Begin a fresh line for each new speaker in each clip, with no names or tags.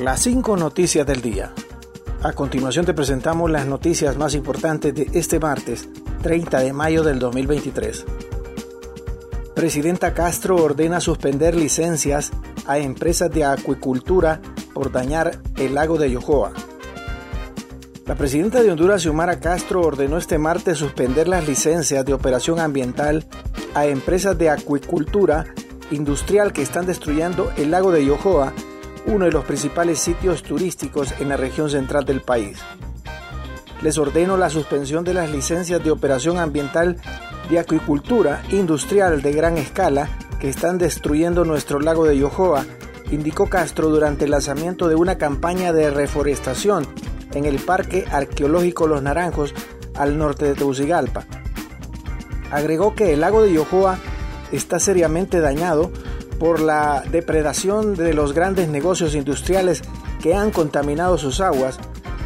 Las cinco noticias del día. A continuación te presentamos las noticias más importantes de este martes, 30 de mayo del 2023. Presidenta Castro ordena suspender licencias a empresas de acuicultura por dañar el lago de Yohoa. La presidenta de Honduras, Xiomara Castro, ordenó este martes suspender las licencias de operación ambiental a empresas de acuicultura industrial que están destruyendo el lago de Yohoa uno de los principales sitios turísticos en la región central del país. Les ordeno la suspensión de las licencias de operación ambiental de acuicultura industrial de gran escala que están destruyendo nuestro lago de Yohoa, indicó Castro durante el lanzamiento de una campaña de reforestación en el Parque Arqueológico Los Naranjos al norte de Tegucigalpa. Agregó que el lago de Yohoa está seriamente dañado por la depredación de los grandes negocios industriales que han contaminado sus aguas,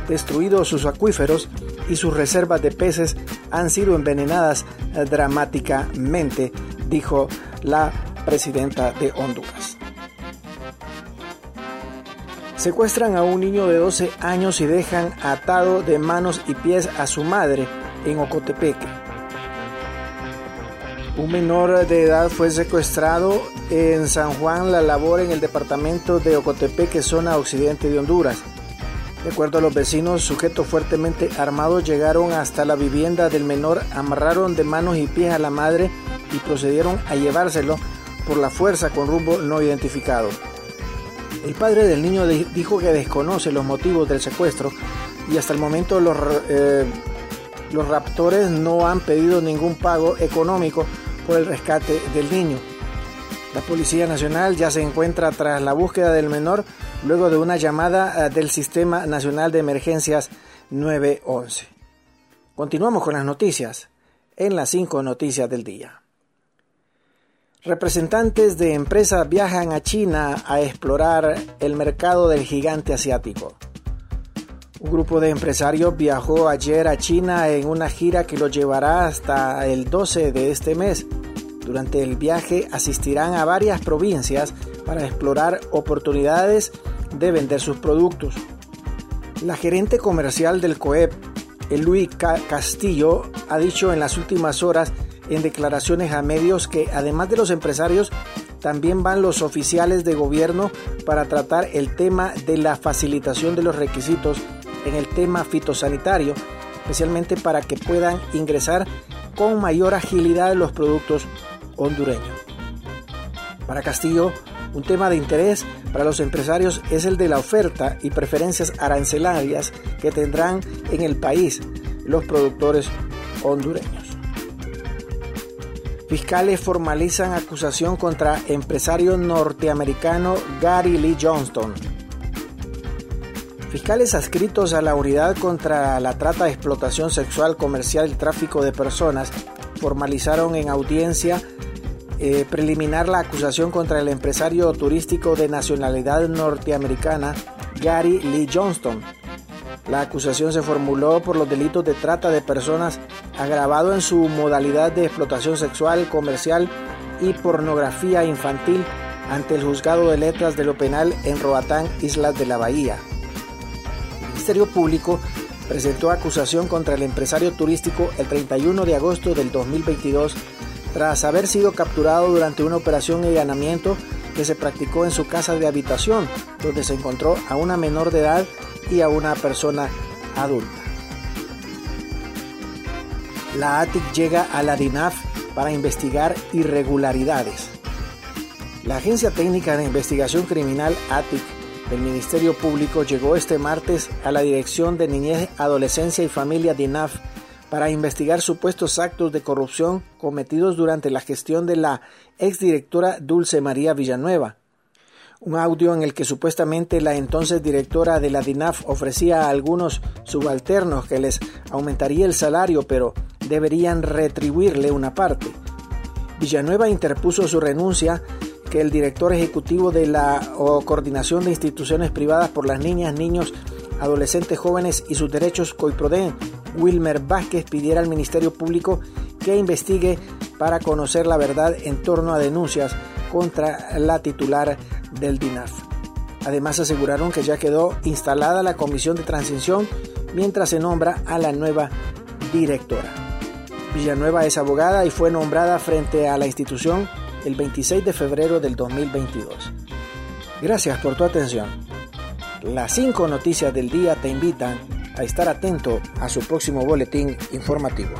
destruido sus acuíferos y sus reservas de peces han sido envenenadas dramáticamente, dijo la presidenta de Honduras. Secuestran a un niño de 12 años y dejan atado de manos y pies a su madre en Ocotepeque. Un menor de edad fue secuestrado en San Juan La Labor en el departamento de Ocotepeque, zona occidente de Honduras. De acuerdo a los vecinos, sujetos fuertemente armados llegaron hasta la vivienda del menor, amarraron de manos y pies a la madre y procedieron a llevárselo por la fuerza con rumbo no identificado. El padre del niño dijo que desconoce los motivos del secuestro y hasta el momento los, eh, los raptores no han pedido ningún pago económico por el rescate del niño. La Policía Nacional ya se encuentra tras la búsqueda del menor luego de una llamada eh, del Sistema Nacional de Emergencias 911. Continuamos con las noticias en las cinco noticias del día. Representantes de empresas viajan a China a explorar el mercado del gigante asiático. Un grupo de empresarios viajó ayer a China en una gira que lo llevará hasta el 12 de este mes. Durante el viaje asistirán a varias provincias para explorar oportunidades de vender sus productos. La gerente comercial del COEP, Luis Castillo, ha dicho en las últimas horas en declaraciones a medios que además de los empresarios, también van los oficiales de gobierno para tratar el tema de la facilitación de los requisitos en el tema fitosanitario, especialmente para que puedan ingresar con mayor agilidad los productos hondureños. Para Castillo, un tema de interés para los empresarios es el de la oferta y preferencias arancelarias que tendrán en el país los productores hondureños. Fiscales formalizan acusación contra empresario norteamericano Gary Lee Johnston Fiscales adscritos a la Unidad contra la Trata, Explotación Sexual, Comercial y Tráfico de Personas formalizaron en audiencia eh, preliminar la acusación contra el empresario turístico de nacionalidad norteamericana Gary Lee Johnston. La acusación se formuló por los delitos de trata de personas agravado en su modalidad de explotación sexual, comercial y pornografía infantil ante el juzgado de letras de lo penal en Roatán, Islas de la Bahía. Ministerio Público presentó acusación contra el empresario turístico el 31 de agosto del 2022 tras haber sido capturado durante una operación de allanamiento que se practicó en su casa de habitación, donde se encontró a una menor de edad y a una persona adulta. La ATIC llega a la DINAF para investigar irregularidades. La Agencia Técnica de Investigación Criminal ATIC el Ministerio Público llegó este martes a la Dirección de Niñez, Adolescencia y Familia DINAF para investigar supuestos actos de corrupción cometidos durante la gestión de la exdirectora Dulce María Villanueva. Un audio en el que supuestamente la entonces directora de la DINAF ofrecía a algunos subalternos que les aumentaría el salario, pero deberían retribuirle una parte. Villanueva interpuso su renuncia que el director ejecutivo de la Coordinación de Instituciones Privadas por las Niñas, Niños, Adolescentes, Jóvenes y sus Derechos, COIPRODEN, Wilmer Vázquez, pidiera al Ministerio Público que investigue para conocer la verdad en torno a denuncias contra la titular del DINAF. Además aseguraron que ya quedó instalada la comisión de transición mientras se nombra a la nueva directora. Villanueva es abogada y fue nombrada frente a la institución el 26 de febrero del 2022. Gracias por tu atención. Las cinco noticias del día te invitan a estar atento a su próximo boletín informativo.